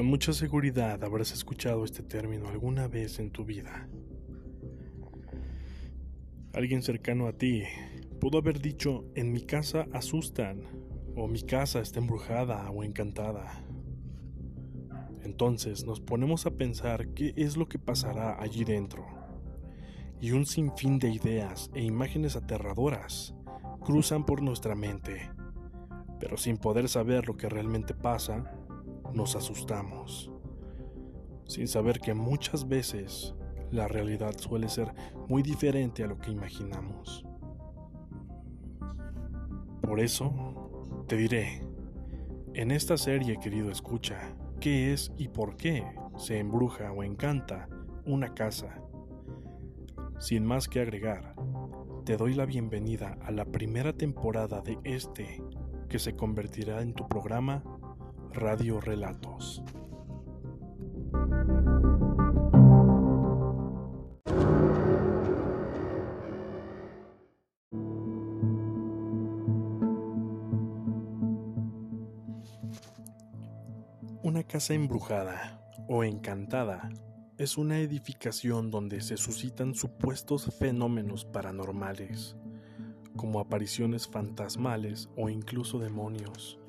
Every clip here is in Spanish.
Con mucha seguridad habrás escuchado este término alguna vez en tu vida. Alguien cercano a ti pudo haber dicho, en mi casa asustan, o mi casa está embrujada o encantada. Entonces nos ponemos a pensar qué es lo que pasará allí dentro. Y un sinfín de ideas e imágenes aterradoras cruzan por nuestra mente. Pero sin poder saber lo que realmente pasa, nos asustamos. Sin saber que muchas veces la realidad suele ser muy diferente a lo que imaginamos. Por eso, te diré, en esta serie querido escucha, qué es y por qué se embruja o encanta una casa. Sin más que agregar, te doy la bienvenida a la primera temporada de este que se convertirá en tu programa Radio Relatos. Una casa embrujada o encantada es una edificación donde se suscitan supuestos fenómenos paranormales, como apariciones fantasmales o incluso demonios.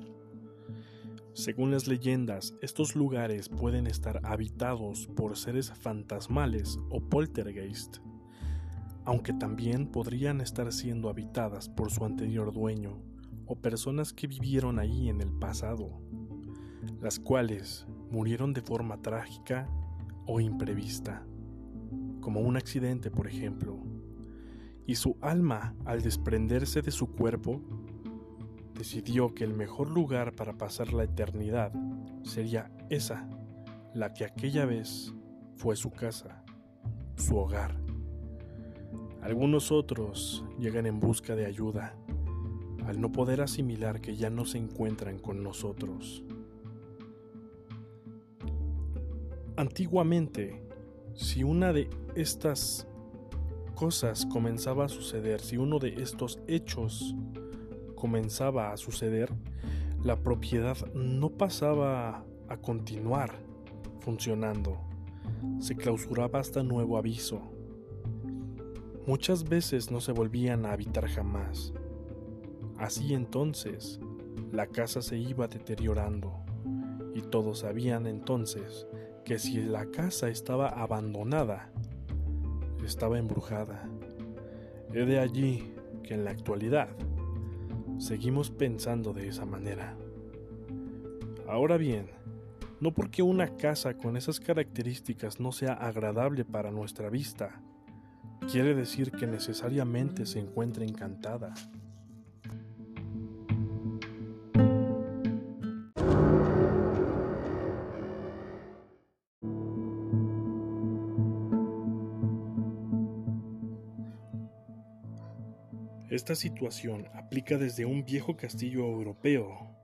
Según las leyendas, estos lugares pueden estar habitados por seres fantasmales o poltergeist, aunque también podrían estar siendo habitadas por su anterior dueño o personas que vivieron ahí en el pasado las cuales murieron de forma trágica o imprevista, como un accidente por ejemplo, y su alma, al desprenderse de su cuerpo, decidió que el mejor lugar para pasar la eternidad sería esa, la que aquella vez fue su casa, su hogar. Algunos otros llegan en busca de ayuda, al no poder asimilar que ya no se encuentran con nosotros. Antiguamente, si una de estas cosas comenzaba a suceder, si uno de estos hechos comenzaba a suceder, la propiedad no pasaba a continuar funcionando, se clausuraba hasta nuevo aviso. Muchas veces no se volvían a habitar jamás. Así entonces, la casa se iba deteriorando y todos sabían entonces que si la casa estaba abandonada, estaba embrujada. Es de allí que en la actualidad seguimos pensando de esa manera. Ahora bien, no porque una casa con esas características no sea agradable para nuestra vista, quiere decir que necesariamente se encuentre encantada. Esta situación aplica desde un viejo castillo europeo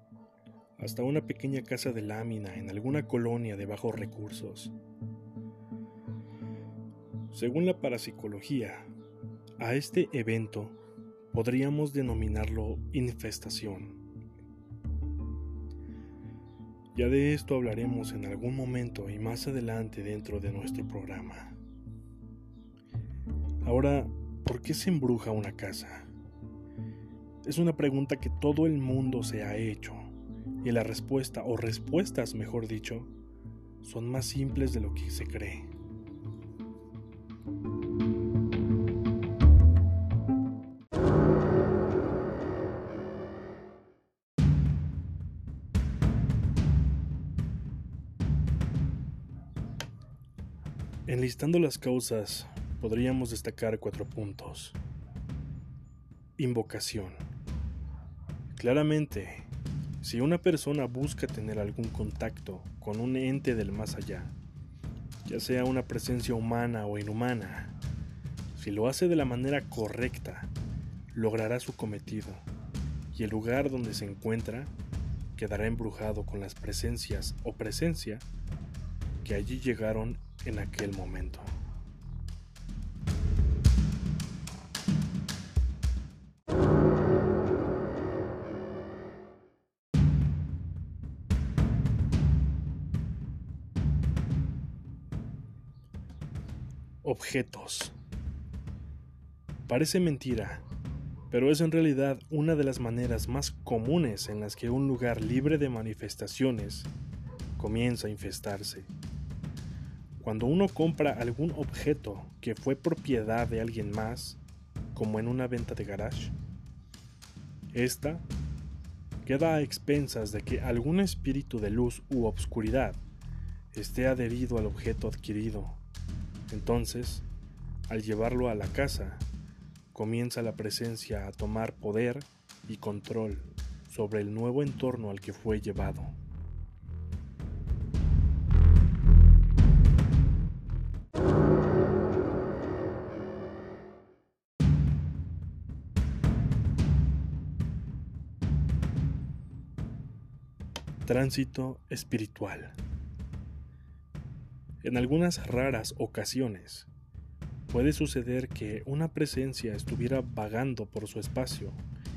hasta una pequeña casa de lámina en alguna colonia de bajos recursos. Según la parapsicología, a este evento podríamos denominarlo infestación. Ya de esto hablaremos en algún momento y más adelante dentro de nuestro programa. Ahora, ¿por qué se embruja una casa? Es una pregunta que todo el mundo se ha hecho y la respuesta, o respuestas mejor dicho, son más simples de lo que se cree. Enlistando las causas, podríamos destacar cuatro puntos. Invocación. Claramente, si una persona busca tener algún contacto con un ente del más allá, ya sea una presencia humana o inhumana, si lo hace de la manera correcta, logrará su cometido y el lugar donde se encuentra quedará embrujado con las presencias o presencia que allí llegaron en aquel momento. Objetos. Parece mentira, pero es en realidad una de las maneras más comunes en las que un lugar libre de manifestaciones comienza a infestarse. Cuando uno compra algún objeto que fue propiedad de alguien más, como en una venta de garage, esta queda a expensas de que algún espíritu de luz u obscuridad esté adherido al objeto adquirido. Entonces, al llevarlo a la casa, comienza la presencia a tomar poder y control sobre el nuevo entorno al que fue llevado. Tránsito espiritual. En algunas raras ocasiones, Puede suceder que una presencia estuviera vagando por su espacio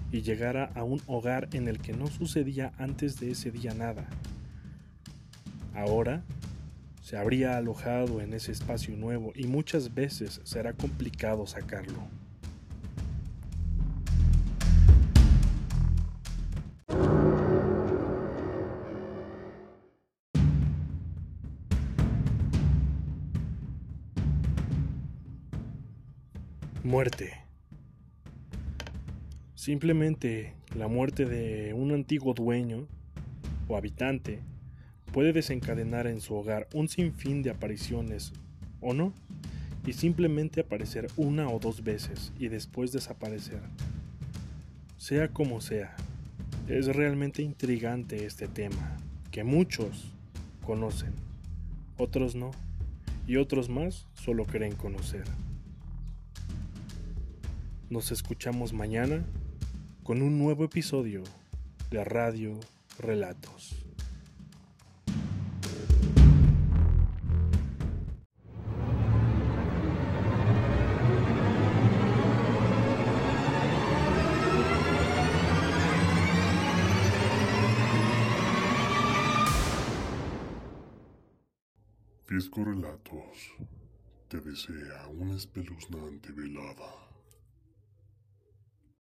y llegara a un hogar en el que no sucedía antes de ese día nada. Ahora se habría alojado en ese espacio nuevo y muchas veces será complicado sacarlo. Muerte. Simplemente la muerte de un antiguo dueño o habitante puede desencadenar en su hogar un sinfín de apariciones, ¿o no? Y simplemente aparecer una o dos veces y después desaparecer. Sea como sea, es realmente intrigante este tema, que muchos conocen, otros no, y otros más solo creen conocer. Nos escuchamos mañana con un nuevo episodio de Radio Relatos. Fisco Relatos te desea una espeluznante velada.